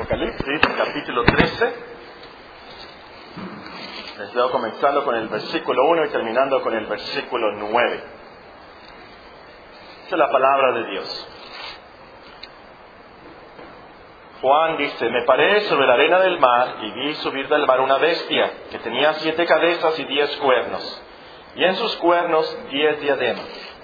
Apocalipsis, capítulo 13. Les veo comenzando con el versículo 1 y terminando con el versículo 9. Esta es la palabra de Dios. Juan dice, me paré sobre la arena del mar y vi subir del mar una bestia que tenía siete cabezas y diez cuernos, y en sus cuernos diez diademas,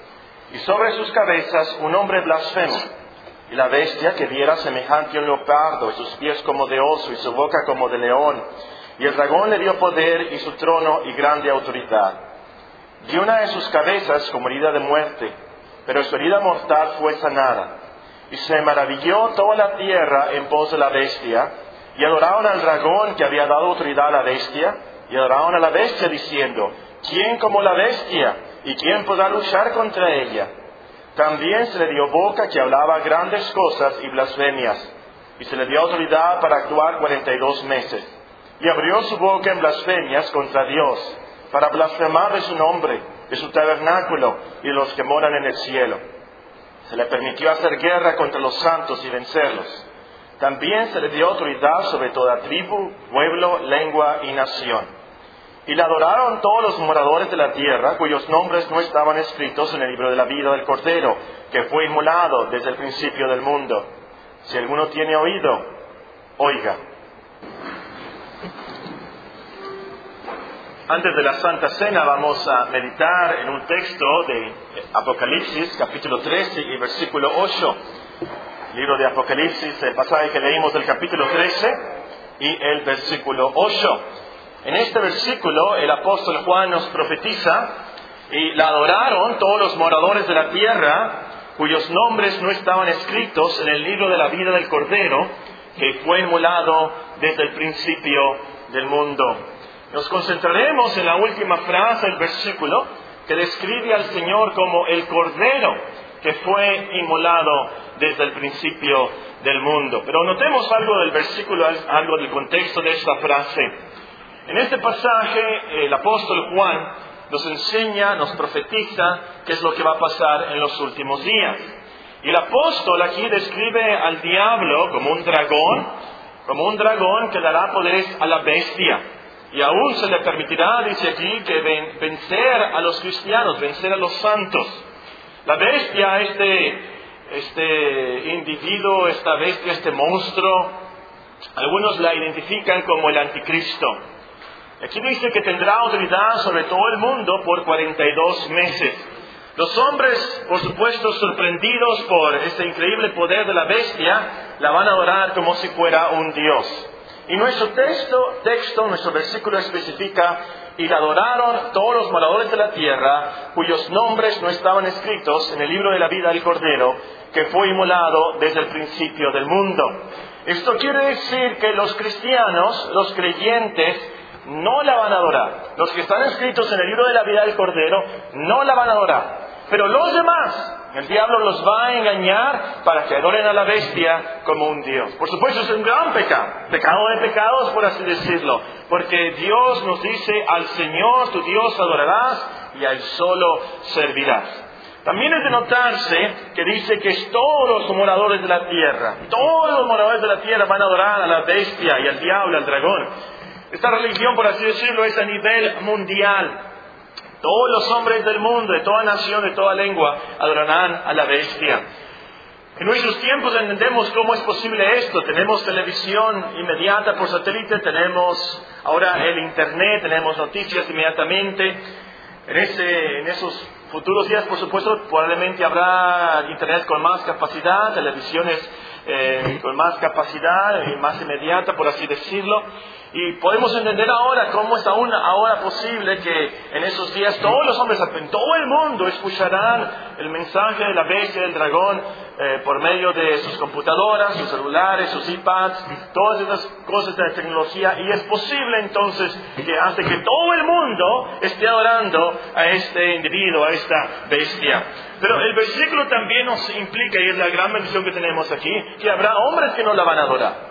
y sobre sus cabezas un hombre blasfemo y la bestia que viera semejante a un leopardo, y sus pies como de oso, y su boca como de león. Y el dragón le dio poder y su trono y grande autoridad. Y una de sus cabezas como herida de muerte, pero su herida mortal fue sanada. Y se maravilló toda la tierra en pos de la bestia, y adoraron al dragón que había dado autoridad a la bestia, y adoraron a la bestia diciendo, ¿quién como la bestia? ¿Y quién podrá luchar contra ella? También se le dio boca que hablaba grandes cosas y blasfemias, y se le dio autoridad para actuar cuarenta y dos meses. Y abrió su boca en blasfemias contra Dios, para blasfemar de su nombre, de su tabernáculo y de los que moran en el cielo. Se le permitió hacer guerra contra los santos y vencerlos. También se le dio autoridad sobre toda tribu, pueblo, lengua y nación y le adoraron todos los moradores de la tierra, cuyos nombres no estaban escritos en el libro de la vida del Cordero, que fue inmolado desde el principio del mundo. Si alguno tiene oído, oiga. Antes de la Santa Cena vamos a meditar en un texto de Apocalipsis, capítulo 13 y versículo 8. Libro de Apocalipsis, el pasaje que leímos del capítulo 13 y el versículo 8. En este versículo el apóstol Juan nos profetiza y la adoraron todos los moradores de la tierra cuyos nombres no estaban escritos en el libro de la vida del Cordero que fue inmolado desde el principio del mundo. Nos concentraremos en la última frase del versículo que describe al Señor como el Cordero que fue inmolado desde el principio del mundo. Pero notemos algo del versículo, algo del contexto de esta frase. En este pasaje el apóstol Juan nos enseña, nos profetiza qué es lo que va a pasar en los últimos días. Y el apóstol aquí describe al diablo como un dragón, como un dragón que dará poderes a la bestia. Y aún se le permitirá, dice aquí, que vencer a los cristianos, vencer a los santos. La bestia, este, este individuo, esta bestia, este monstruo, algunos la identifican como el anticristo. Aquí dice que tendrá autoridad sobre todo el mundo por 42 meses. Los hombres, por supuesto, sorprendidos por ese increíble poder de la bestia, la van a adorar como si fuera un dios. Y nuestro texto, texto, nuestro versículo especifica, y la adoraron todos los moradores de la tierra, cuyos nombres no estaban escritos en el libro de la vida del Cordero, que fue inmolado desde el principio del mundo. Esto quiere decir que los cristianos, los creyentes, no la van a adorar. Los que están escritos en el libro de la vida del Cordero no la van a adorar. Pero los demás, el diablo los va a engañar para que adoren a la bestia como un Dios. Por supuesto es un gran pecado, pecado de pecados por así decirlo, porque Dios nos dice, al Señor tu Dios adorarás y a Él solo servirás. También es de notarse que dice que todos los moradores de la tierra, todos los moradores de la tierra van a adorar a la bestia y al diablo, al dragón. Esta religión, por así decirlo, es a nivel mundial. Todos los hombres del mundo, de toda nación, de toda lengua, adorarán a la bestia. En nuestros tiempos entendemos cómo es posible esto. Tenemos televisión inmediata por satélite, tenemos ahora el Internet, tenemos noticias inmediatamente. En, ese, en esos futuros días, por supuesto, probablemente habrá Internet con más capacidad, televisiones eh, con más capacidad y más inmediata, por así decirlo. Y podemos entender ahora cómo es aún ahora posible que en esos días todos los hombres en todo el mundo escucharán el mensaje de la bestia del dragón eh, por medio de sus computadoras, sus celulares, sus iPads, todas esas cosas de tecnología. Y es posible entonces que hace que todo el mundo esté adorando a este individuo, a esta bestia. Pero el versículo también nos implica, y es la gran bendición que tenemos aquí, que habrá hombres que no la van a adorar.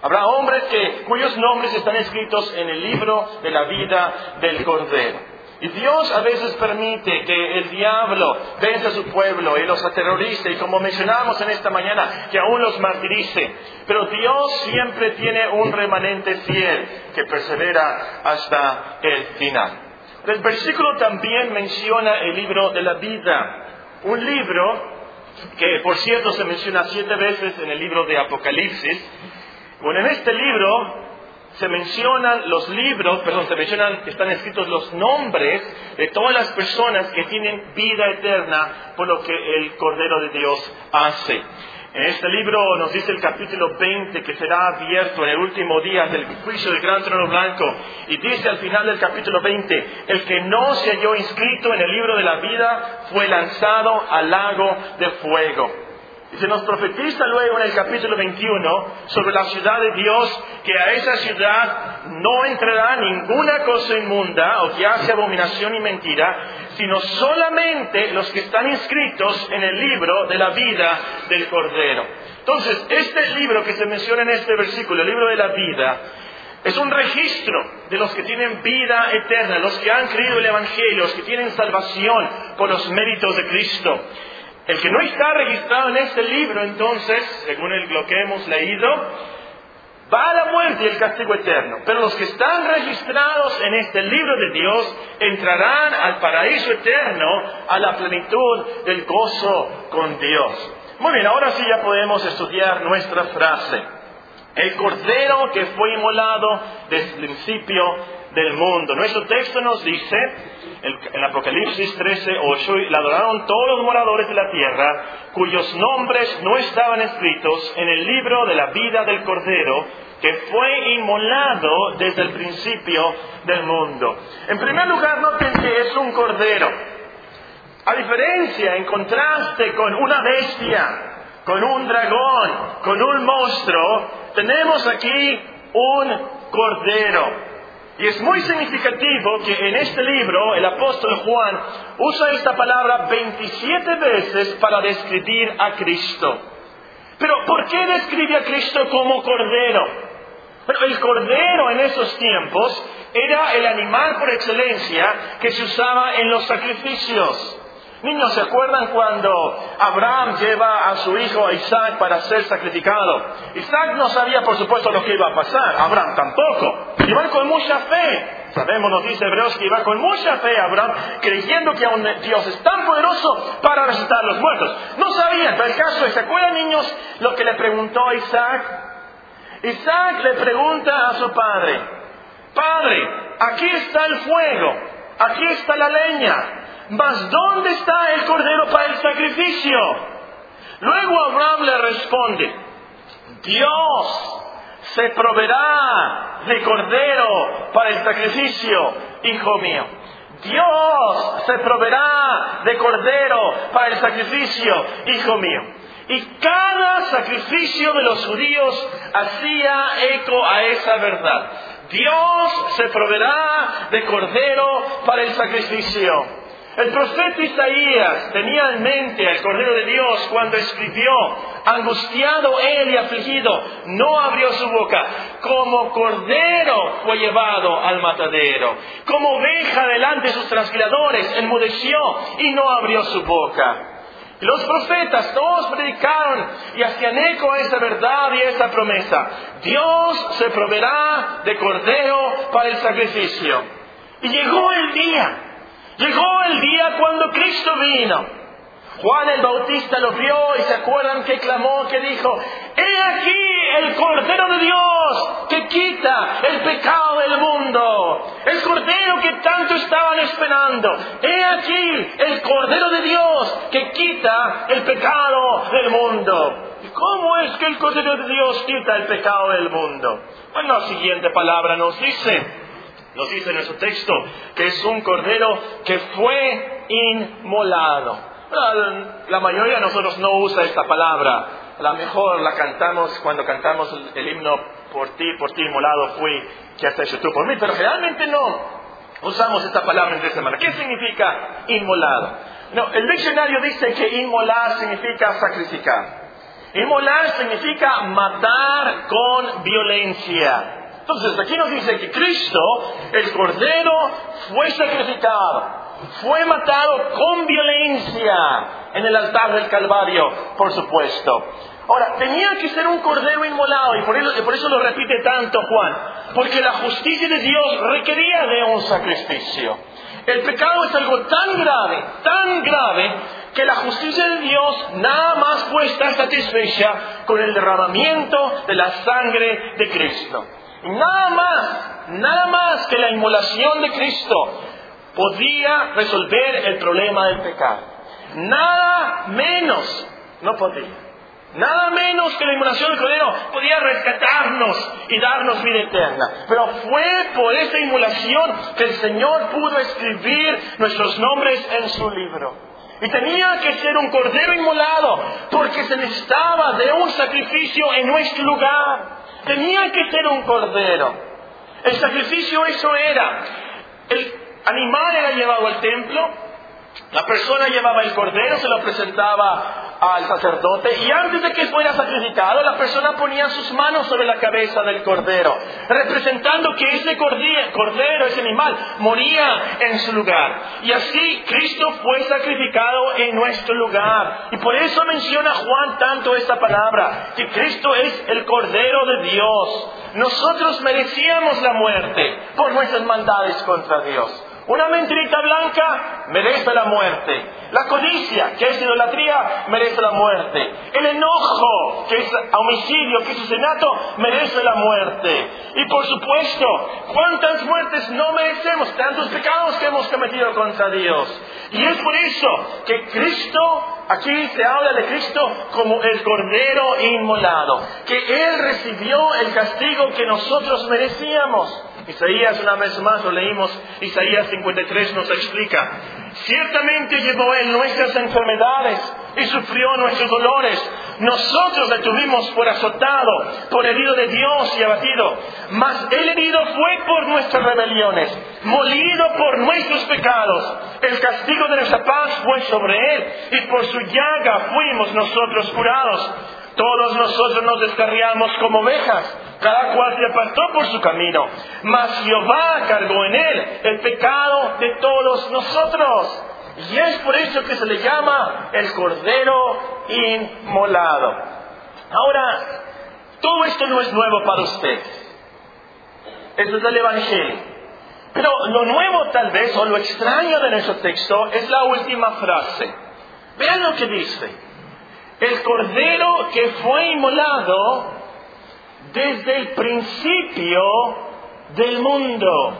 Habrá hombres que, cuyos nombres están escritos en el libro de la vida del Cordero. Y Dios a veces permite que el diablo vence a su pueblo y los aterrorice, y como mencionamos en esta mañana, que aún los martirice. Pero Dios siempre tiene un remanente fiel que persevera hasta el final. El versículo también menciona el libro de la vida, un libro que por cierto se menciona siete veces en el libro de Apocalipsis. Bueno, en este libro se mencionan los libros, perdón, se mencionan, están escritos los nombres de todas las personas que tienen vida eterna por lo que el Cordero de Dios hace. En este libro nos dice el capítulo 20 que será abierto en el último día del juicio del gran trono blanco. Y dice al final del capítulo 20, el que no se halló inscrito en el libro de la vida fue lanzado al lago de fuego. Y se nos profetiza luego en el capítulo 21 sobre la ciudad de Dios, que a esa ciudad no entrará ninguna cosa inmunda o que hace abominación y mentira, sino solamente los que están inscritos en el libro de la vida del Cordero. Entonces, este libro que se menciona en este versículo, el libro de la vida, es un registro de los que tienen vida eterna, los que han creído el Evangelio, los que tienen salvación por los méritos de Cristo. El que no está registrado en este libro, entonces, según lo que hemos leído, va a la muerte y el castigo eterno. Pero los que están registrados en este libro de Dios entrarán al paraíso eterno, a la plenitud del gozo con Dios. Muy bien, ahora sí ya podemos estudiar nuestra frase. El cordero que fue inmolado desde el principio del mundo. Nuestro texto nos dice, en Apocalipsis 13, 8, y la adoraron todos los moradores de la tierra, cuyos nombres no estaban escritos en el libro de la vida del Cordero, que fue inmolado desde el principio del mundo. En primer lugar, noten que es un cordero. A diferencia, en contraste con una bestia, con un dragón, con un monstruo, tenemos aquí un cordero. Y es muy significativo que en este libro el apóstol Juan usa esta palabra 27 veces para describir a Cristo. Pero ¿por qué describe a Cristo como cordero? El cordero en esos tiempos era el animal por excelencia que se usaba en los sacrificios. Niños, ¿se acuerdan cuando Abraham lleva a su hijo Isaac para ser sacrificado? Isaac no sabía, por supuesto, lo que iba a pasar. Abraham tampoco. Iba con mucha fe. Sabemos, nos dice Hebreos, que iba con mucha fe Abraham, creyendo que Dios es tan poderoso para resucitar a los muertos. No sabían, pero el caso es, ¿se acuerdan, niños, lo que le preguntó Isaac? Isaac le pregunta a su padre, Padre, aquí está el fuego, aquí está la leña, mas ¿dónde está el cordero para el sacrificio? Luego Abraham le responde, Dios se proveerá de cordero para el sacrificio, hijo mío. Dios se proveerá de cordero para el sacrificio, hijo mío. Y cada sacrificio de los judíos hacía eco a esa verdad. Dios se proveerá de cordero para el sacrificio. El profeta Isaías tenía en mente al Cordero de Dios cuando escribió, angustiado él y afligido, no abrió su boca, como cordero fue llevado al matadero, como oveja delante de sus transquiladores, enmudeció y no abrió su boca. Los profetas todos predicaron y hacían eco a esa verdad y a esa promesa. Dios se proveerá de cordero para el sacrificio. Y llegó el día Llegó el día cuando Cristo vino. Juan el Bautista lo vio y se acuerdan que clamó, que dijo, he aquí el Cordero de Dios que quita el pecado del mundo. El Cordero que tanto estaban esperando. He aquí el Cordero de Dios que quita el pecado del mundo. ¿Y cómo es que el Cordero de Dios quita el pecado del mundo? Bueno, la siguiente palabra nos dice, nos dice nuestro texto que es un cordero que fue inmolado. La mayoría de nosotros no usa esta palabra. La mejor la cantamos cuando cantamos el, himno por ti, por ti inmolado fui, que has hecho tú por mí. Pero realmente no usamos esta palabra en esta manera. ¿Qué significa inmolado? No, el diccionario dice que inmolar significa sacrificar. Inmolar significa matar con violencia Entonces aquí nos dice que Cristo, el Cordero, fue sacrificado, fue matado con violencia en el altar del Calvario, por supuesto. Ahora, tenía que ser un cordero inmolado, y por eso, lo repite tanto Juan, porque la justicia de Dios requería de un sacrificio. El pecado es algo tan grave, tan grave, que la justicia de Dios nada más puede estar satisfecha con el derramamiento de la sangre de Cristo. Nada más, nada más que la inmolación de Cristo podía resolver el problema del pecado. Nada menos no podía. Nada menos que la inmolación del Cordero podía rescatarnos y darnos vida eterna. Pero fue por esa inmolación que el Señor pudo escribir nuestros nombres en su libro. Y tenía que ser un cordero inmolado porque se necesitaba de un sacrificio en nuestro lugar. Tenía que ser un cordero. El sacrificio eso era. El animal era llevado al templo, la persona llevaba el cordero, se lo presentaba al sacerdote y antes de que fuera sacrificado, la persona ponía sus manos sobre la cabeza del cordero, representando que ese cordero, ese animal, moría en su lugar. Y así Cristo fue sacrificado en nuestro lugar. Y por eso menciona Juan tanto esta palabra, que Cristo es el cordero de Dios. Nosotros merecíamos la muerte por nuestras maldades contra Dios. Una mentirita blanca merece la muerte. La codicia, que es idolatría, merece la muerte. El enojo, que es homicidio, que es asesinato, merece la muerte. Y por supuesto, ¿cuántas muertes no merecemos? Tantos pecados que hemos cometido contra Dios. Y es por eso que Cristo, aquí se habla de Cristo como el Cordero inmolado, que Él recibió el castigo que nosotros merecíamos. Isaías, una vez más lo leímos, Isaías 53 nos explica, ciertamente llevó Él nuestras enfermedades y sufrió nuestros dolores. Nosotros le tuvimos por azotado, por herido de Dios y abatido. Mas el herido fue por nuestras rebeliones, molido por nuestros pecados. El castigo de nuestra paz fue sobre Él y por su llaga fuimos nosotros curados. Todos nosotros nos descarriamos como ovejas, cada cual se apartó por su camino, mas Jehová cargó en él el pecado de todos nosotros. Y es por eso que se le llama el Cordero Inmolado. Ahora, todo esto no es nuevo para usted. Esto es del Evangelio. Pero lo nuevo tal vez, o lo extraño de nuestro texto, es la última frase. Vean lo que dice el cordero que fue inmolado desde el principio del mundo.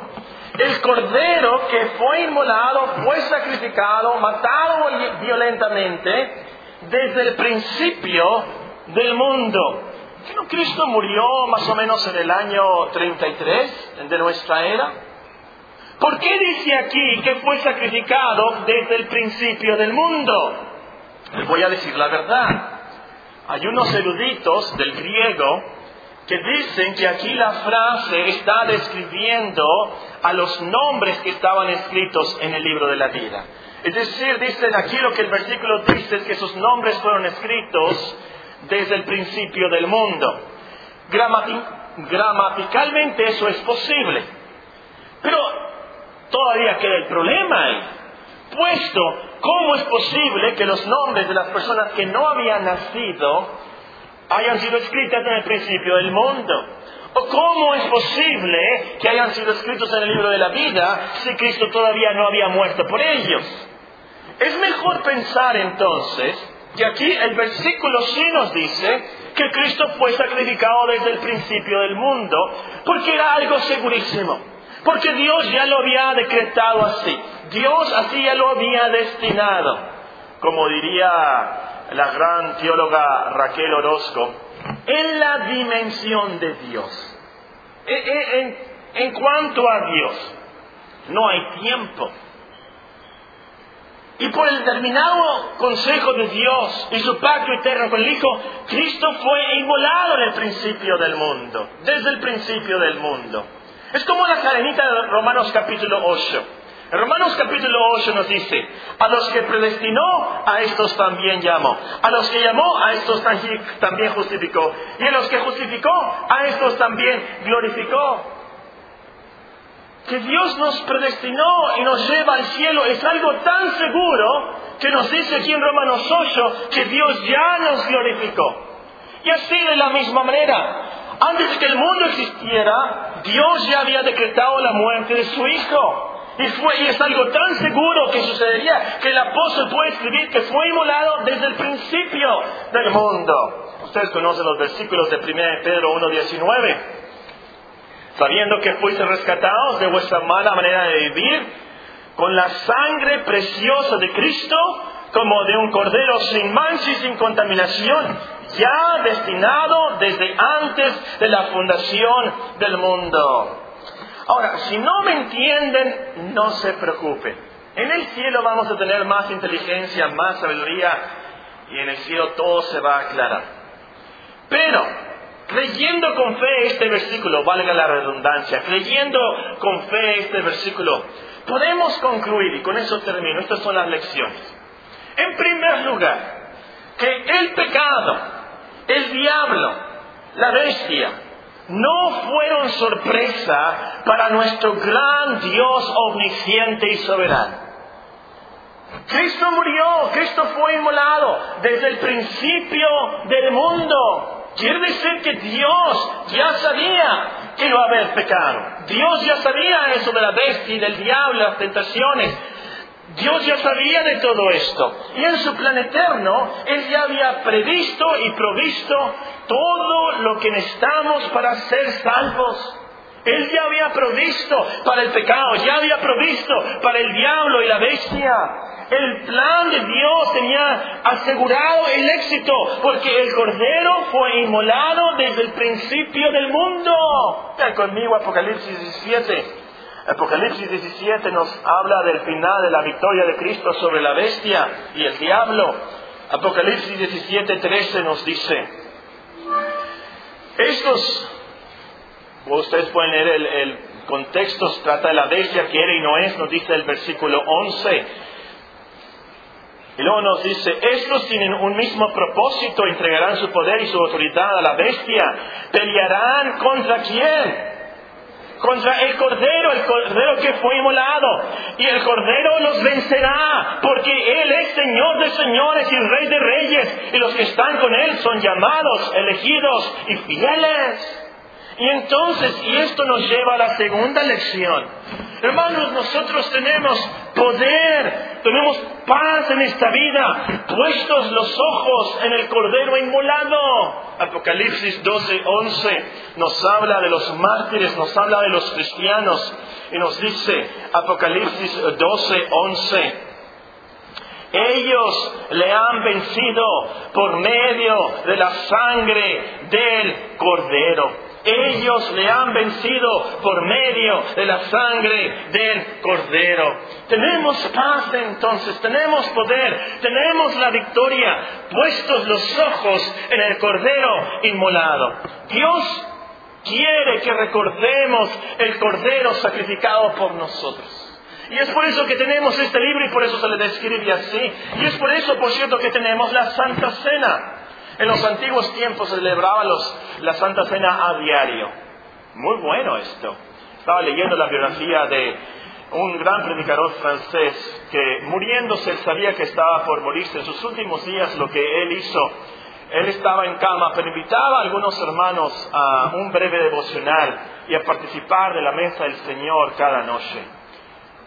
El cordero que fue inmolado fue sacrificado, matado violentamente desde el principio del mundo. ¿No Cristo murió más o menos en el año 33 de nuestra era? ¿Por qué dice aquí que fue sacrificado desde el principio del mundo? Les voy a decir la verdad. Hay unos eruditos del griego que dicen que aquí la frase está describiendo a los nombres que estaban escritos en el libro de la vida. Es decir, dicen aquí lo que el versículo dice es que esos nombres fueron escritos desde el principio del mundo. gramaticalmente eso es posible. Pero todavía queda el problema ahí. Puesto ¿Cómo es posible que los nombres de las personas que no habían nacido hayan sido escritas en el principio del mundo? ¿O cómo es posible que hayan sido escritos en el libro de la vida si Cristo todavía no había muerto por ellos? Es mejor pensar entonces que aquí el versículo sí nos dice que Cristo fue sacrificado desde el principio del mundo, porque era algo segurísimo, porque Dios ya lo había decretado así. Dios así ya lo había destinado. Como diría la gran teóloga Raquel Orozco, en la dimensión de Dios. E, e, en, cuanto a Dios, no hay tiempo. Y por el determinado consejo de Dios y su pacto eterno con el Hijo, Cristo fue inmolado en el principio del mundo, desde el principio del mundo. Es como la cadenita de Romanos capítulo 8. En Romanos capítulo 8 nos dice, a los que predestinó, a estos también llamó. A los que llamó, a estos también justificó. Y a los que justificó, a estos también glorificó. Que Dios nos predestinó y nos lleva al cielo es algo tan seguro que nos dice aquí en Romanos 8 que Dios ya nos glorificó. Y así de la misma manera, antes de que el mundo existiera, Dios ya había decretado la muerte de su Hijo. Y, es algo tan seguro que sucedería que el apóstol puede escribir que fue inmolado desde el principio del mundo. Ustedes conocen los versículos de 1 Pedro 1.19. Sabiendo que fuiste rescatados de vuestra mala manera de vivir, con la sangre preciosa de Cristo, como de un cordero sin mancha y sin contaminación, ya destinado desde antes de la fundación del mundo. Ahora, si no me entienden, no se preocupen. En el cielo vamos a tener más inteligencia, más sabiduría, y en el cielo todo se va a aclarar. Pero, creyendo con fe este versículo, valga la redundancia, creyendo con fe este versículo, podemos concluir, y con eso termino, estas son las lecciones. En primer lugar, que el pecado, el diablo, la bestia, no fueron sorpresa para nuestro gran Dios omnisciente y soberano. Cristo murió, Cristo fue inmolado desde el principio del mundo. Quiere decir que Dios ya sabía que iba a haber pecado. Dios ya sabía eso de la bestia y del diablo, las tentaciones. Dios ya sabía de todo esto. Y en su plan eterno, Él ya había previsto y provisto todo lo que necesitamos para ser salvos. Él ya había provisto para el pecado, ya había provisto para el diablo y la bestia. El plan de Dios tenía asegurado el éxito, porque el Cordero fue inmolado desde el principio del mundo. Vean conmigo Apocalipsis 17. Apocalipsis 17 nos habla del final de la victoria de Cristo sobre la bestia y el diablo. Apocalipsis 17, 13 nos dice, estos, ustedes pueden leer el, el contexto, trata de la bestia que era y no es, nos dice el versículo 11. Y luego nos dice, estos tienen un mismo propósito, entregarán su poder y su autoridad a la bestia. ¿Pelearán contra quién? Contra el Cordero, el Cordero que fue inmolado. Y el Cordero los vencerá, porque Él es Señor de señores y Rey de reyes. Y los que están con Él son llamados, elegidos y fieles. Y entonces, y esto nos lleva a la segunda lección. Hermanos, nosotros tenemos poder, tenemos paz en esta vida, puestos los ojos en el Cordero inmolado. Apocalipsis 12, 11 nos habla de los mártires, nos habla de los cristianos y nos dice, Apocalipsis 12, 11, ellos le han vencido por medio de la sangre del Cordero ellos le han vencido por medio de la sangre del Cordero. Tenemos paz entonces, tenemos poder, tenemos la victoria, puestos los ojos en el Cordero inmolado. Dios quiere que recordemos el Cordero sacrificado por nosotros. Y es por eso que tenemos este libro y por eso se le describe así. Y es por eso, por cierto, que tenemos la Santa Cena. En los antiguos tiempos se celebraba la Santa Cena a diario. Muy bueno esto. Estaba leyendo la biografía de un gran predicador francés que muriéndose sabía que estaba por morirse. En sus últimos días lo que él hizo, él estaba en cama, pero invitaba a algunos hermanos a un breve devocional y a participar de la mesa del Señor cada noche.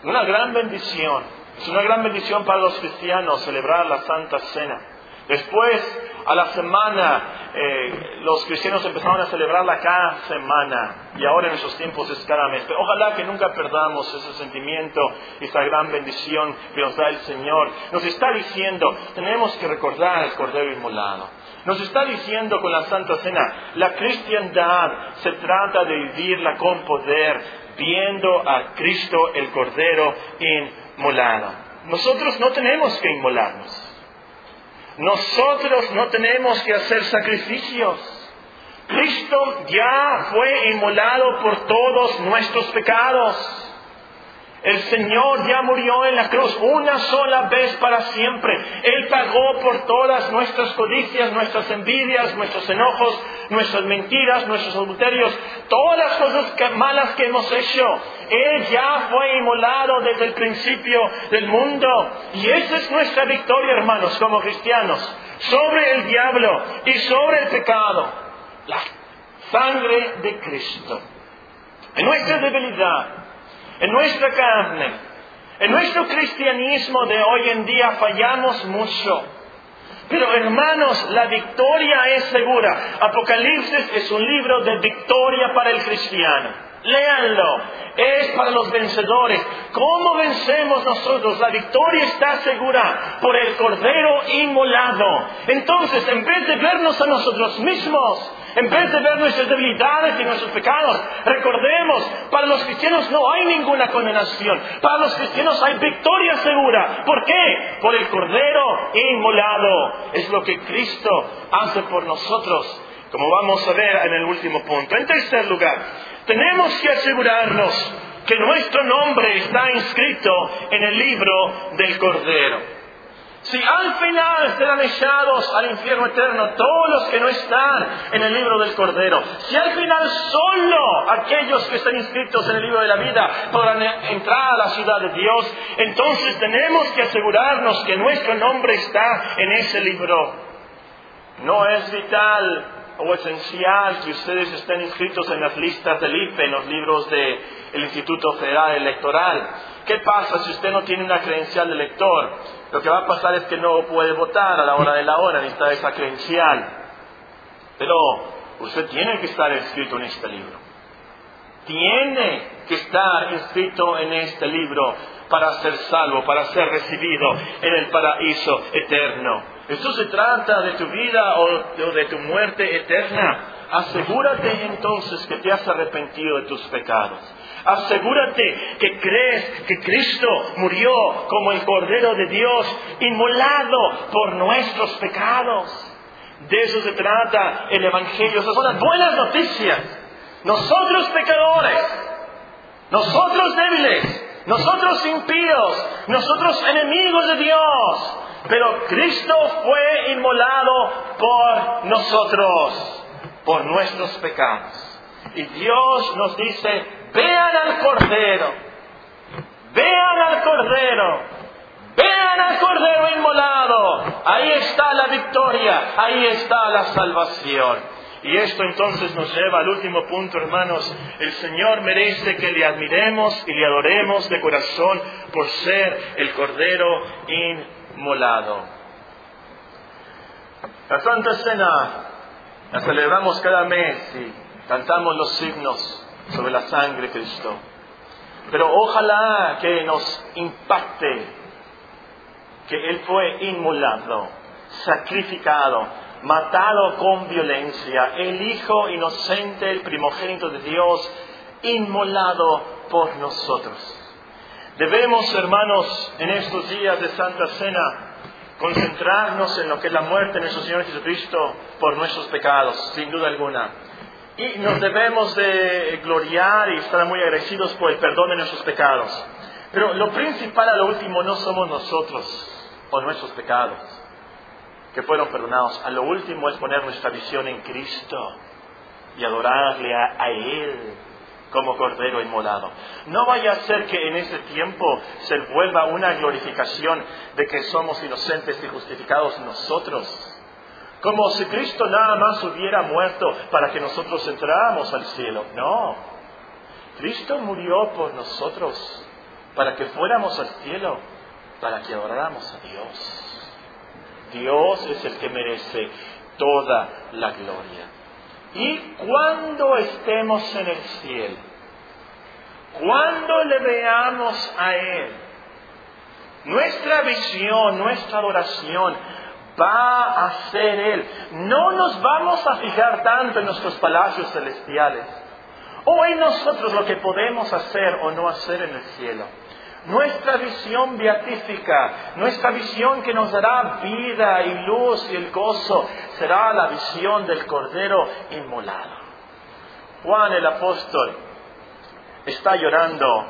Una gran bendición. Es una gran bendición para los cristianos celebrar la Santa Cena. Después a la semana, eh, los cristianos empezaron a celebrarla cada semana y ahora en esos tiempos es cada mes. Ojalá que nunca perdamos ese sentimiento, esa gran bendición que nos da el Señor. Nos está diciendo, tenemos que recordar el Cordero Inmolado. Nos está diciendo con la Santa Cena, la cristiandad se trata de vivirla con poder, viendo a Cristo el Cordero inmolado. Nosotros no tenemos que inmolarnos. Nosotros no tenemos que hacer sacrificios. Cristo ya fue inmolado por todos nuestros pecados. El Señor ya murió en la cruz una sola vez para siempre. Él pagó por todas nuestras codicias, nuestras envidias, nuestros enojos, nuestras mentiras, nuestros adulterios, todas las cosas malas que hemos hecho. Él ya fue inmolado desde el principio del mundo. Y esa es nuestra victoria, hermanos, como cristianos, sobre el diablo y sobre el pecado. La sangre de Cristo. En nuestra debilidad, en nuestra carne, en nuestro cristianismo de hoy en día fallamos mucho. Pero hermanos, la victoria es segura. Apocalipsis es un libro de victoria para el cristiano. Léanlo. Es para los vencedores. ¿Cómo vencemos nosotros? La victoria está segura por el Cordero inmolado. Entonces, en vez de vernos a nosotros mismos, en vez de ver nuestras debilidades y nuestros pecados, recordemos, para los cristianos no hay ninguna condenación. Para los cristianos hay victoria segura. ¿Por qué? Por el Cordero inmolado. Es lo que Cristo hace por nosotros, como vamos a ver en el último punto. En tercer lugar, tenemos que asegurarnos que nuestro nombre está inscrito en el libro del Cordero. Si al final serán echados al infierno eterno todos los que no están en el libro del Cordero, si al final solo aquellos que están inscritos en el libro de la vida podrán entrar a la ciudad de Dios, entonces tenemos que asegurarnos que nuestro nombre está en ese libro. No es vital o esencial que ustedes estén inscritos en las listas del IFE, en los libros del Instituto Federal Electoral. ¿Qué pasa si usted no tiene una credencial de elector? Lo que va a pasar es que no puede votar a la hora de la hora, necesita esa credencial. Pero usted tiene que estar inscrito en este libro. Tiene que estar inscrito en este libro para ser salvo, para ser recibido en el paraíso eterno. Esto se trata de tu vida o de tu muerte eterna. Asegúrate entonces que te has arrepentido de tus pecados. Asegúrate que crees que Cristo murió como el Cordero de Dios, inmolado por nuestros pecados. De eso se trata el Evangelio. Esas son las buenas noticias. Nosotros pecadores, nosotros débiles, nosotros impíos, nosotros enemigos de Dios, pero Cristo fue inmolado por nosotros, por nuestros pecados. Y Dios nos dice, vean al Cordero, vean al Cordero, vean al Cordero inmolado. Ahí está la victoria, ahí está la salvación. Y esto entonces nos lleva al último punto, hermanos. El Señor merece que le admiremos y le adoremos de corazón por ser el Cordero inmolado. La Santa Cena la celebramos cada mes y cantamos los signos sobre la sangre de Cristo. Pero ojalá que nos impacte que Él fue inmolado, sacrificado, matado con violencia, el Hijo inocente, el primogénito de Dios, inmolado por nosotros. Debemos, hermanos, en estos días de Santa Cena, concentrarnos en lo que es la muerte de nuestro Señor Jesucristo por nuestros pecados, sin duda alguna. Y nos debemos de gloriar y estar muy agradecidos por el perdón de nuestros pecados. Pero lo principal a lo último no somos nosotros o nuestros pecados que fueron perdonados. A lo último es poner nuestra visión en Cristo y adorarle a, Él como cordero inmolado. No vaya a ser que en ese tiempo se vuelva una glorificación de que somos inocentes y justificados nosotros. Como si Cristo nada más hubiera muerto para que nosotros entráramos al cielo. No. Cristo murió por nosotros para que fuéramos al cielo, para que adoráramos a Dios. Dios es el que merece toda la gloria. Y cuando estemos en el cielo, cuando le veamos a Él, nuestra visión, nuestra adoración va a ser Él. No nos vamos a fijar tanto en nuestros palacios celestiales o en nosotros lo que podemos hacer o no hacer en el cielo. Nuestra visión beatífica, nuestra visión que nos dará vida y luz y el gozo, será la visión del Cordero inmolado. Juan el apóstol está llorando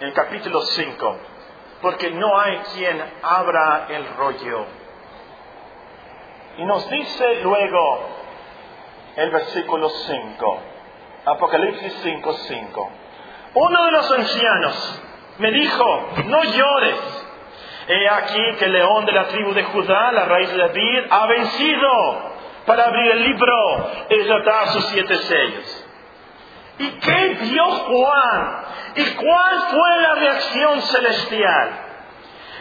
en capítulo 5, porque no hay quien abra el rollo. Y nos dice luego el versículo 5, Apocalipsis 5, 5. Uno de los ancianos me dijo, no llores. He aquí que el león de la tribu de Judá, la raíz de David, ha vencido para abrir el libro y desatar sus siete sellos. ¿Y qué vio Juan? ¿Y cuál fue la reacción celestial?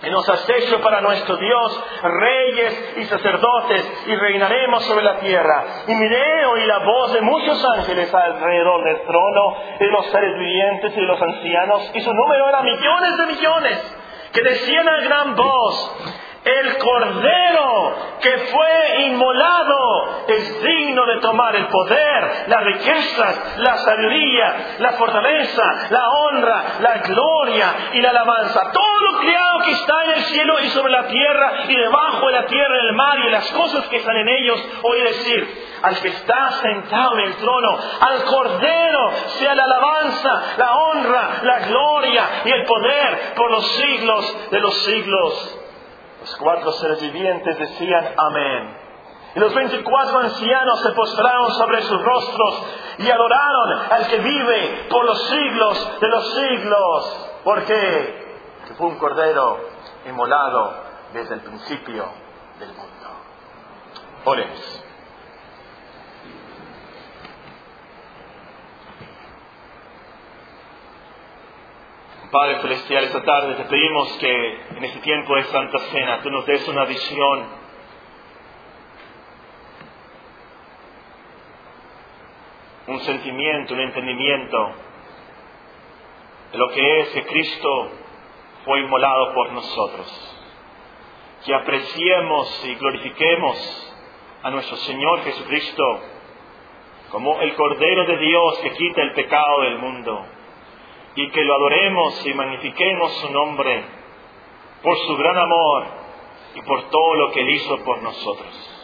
Y nos has hecho para nuestro Dios reyes y sacerdotes y reinaremos sobre la tierra. Y miré oí la voz de muchos ángeles alrededor del trono, de los seres vivientes y de los ancianos, y su número era millones de millones, que decían a gran voz, el cordero que fue inmolado es digno de tomar el poder, las riquezas, la sabiduría, la fortaleza, la honra, la gloria y la alabanza. Todo lo creado que está en el cielo y sobre la tierra y debajo de la tierra, el mar y las cosas que están en ellos, oí decir, al que está sentado en el trono, al cordero sea la alabanza, la honra, la gloria y el poder por los siglos de los siglos. Los cuatro seres vivientes decían amén. Y los veinticuatro ancianos se postraron sobre sus rostros y adoraron al que vive por los siglos de los siglos. ¿Por qué? Que fue un cordero inmolado desde el principio del mundo. Oremos. Padre Celestial, esta tarde te pedimos que en este tiempo de Santa Cena tú nos des una visión, un sentimiento, un entendimiento de lo que es que Cristo fue inmolado por nosotros. Que apreciemos y glorifiquemos a nuestro Señor Jesucristo como el Cordero de Dios que quita el pecado del mundo y que lo adoremos y magnifiquemos su nombre por su gran amor y por todo lo que Él hizo por nosotros.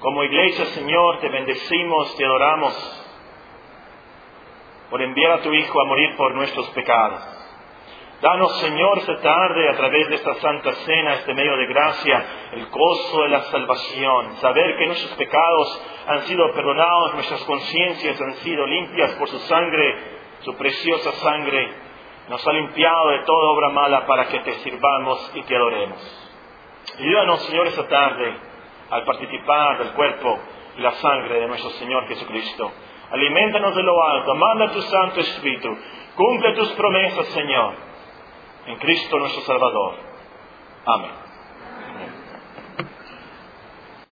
Como iglesia, Señor, te bendecimos, te adoramos por enviar a tu Hijo a morir por nuestros pecados. Danos, Señor, esta tarde, a través de esta santa cena, este medio de gracia, el gozo de la salvación, saber que nuestros pecados han sido perdonados, nuestras conciencias han sido limpias por su sangre su preciosa sangre nos ha limpiado de toda obra mala para que te sirvamos y te adoremos. Ayúdanos, Señor, esta tarde al participar del cuerpo y la sangre de nuestro Señor Jesucristo. Aliméntanos de lo alto, manda tu Santo Espíritu, cumple tus promesas, Señor, en Cristo nuestro Salvador. Amén.